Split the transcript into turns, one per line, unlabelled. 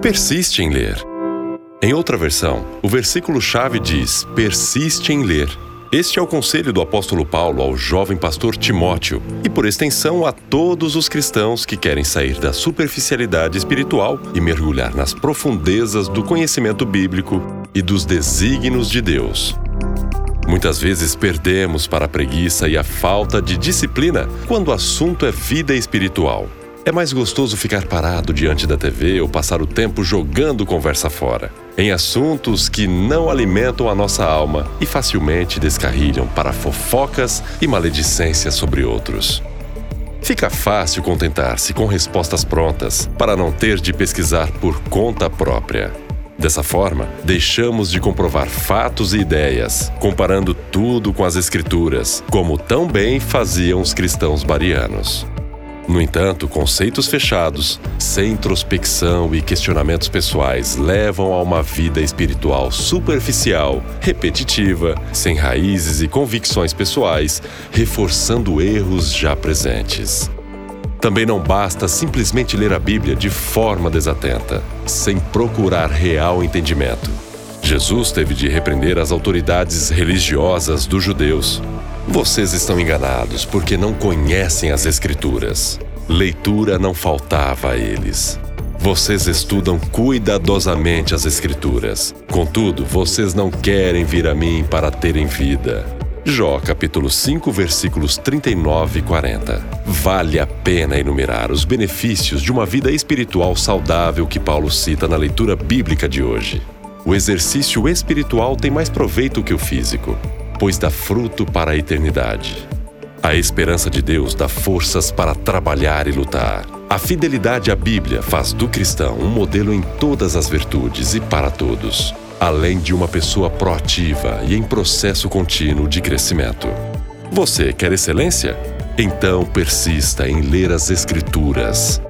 Persiste em ler. Em outra versão, o versículo-chave diz: persiste em ler. Este é o conselho do apóstolo Paulo ao jovem pastor Timóteo e, por extensão, a todos os cristãos que querem sair da superficialidade espiritual e mergulhar nas profundezas do conhecimento bíblico e dos desígnios de Deus. Muitas vezes perdemos para a preguiça e a falta de disciplina quando o assunto é vida espiritual. É mais gostoso ficar parado diante da TV ou passar o tempo jogando conversa fora, em assuntos que não alimentam a nossa alma e facilmente descarrilham para fofocas e maledicências sobre outros. Fica fácil contentar-se com respostas prontas para não ter de pesquisar por conta própria. Dessa forma, deixamos de comprovar fatos e ideias, comparando tudo com as Escrituras, como tão bem faziam os cristãos barianos. No entanto, conceitos fechados, sem introspecção e questionamentos pessoais levam a uma vida espiritual superficial, repetitiva, sem raízes e convicções pessoais, reforçando erros já presentes. Também não basta simplesmente ler a Bíblia de forma desatenta, sem procurar real entendimento. Jesus teve de repreender as autoridades religiosas dos judeus, vocês estão enganados porque não conhecem as Escrituras. Leitura não faltava a eles. Vocês estudam cuidadosamente as Escrituras. Contudo, vocês não querem vir a mim para terem vida. Jó capítulo 5, versículos 39 e 40. Vale a pena enumerar os benefícios de uma vida espiritual saudável que Paulo cita na leitura bíblica de hoje. O exercício espiritual tem mais proveito que o físico pois dá fruto para a eternidade. A esperança de Deus dá forças para trabalhar e lutar. A fidelidade à Bíblia faz do cristão um modelo em todas as virtudes e para todos, além de uma pessoa proativa e em processo contínuo de crescimento. Você quer excelência? Então persista em ler as Escrituras.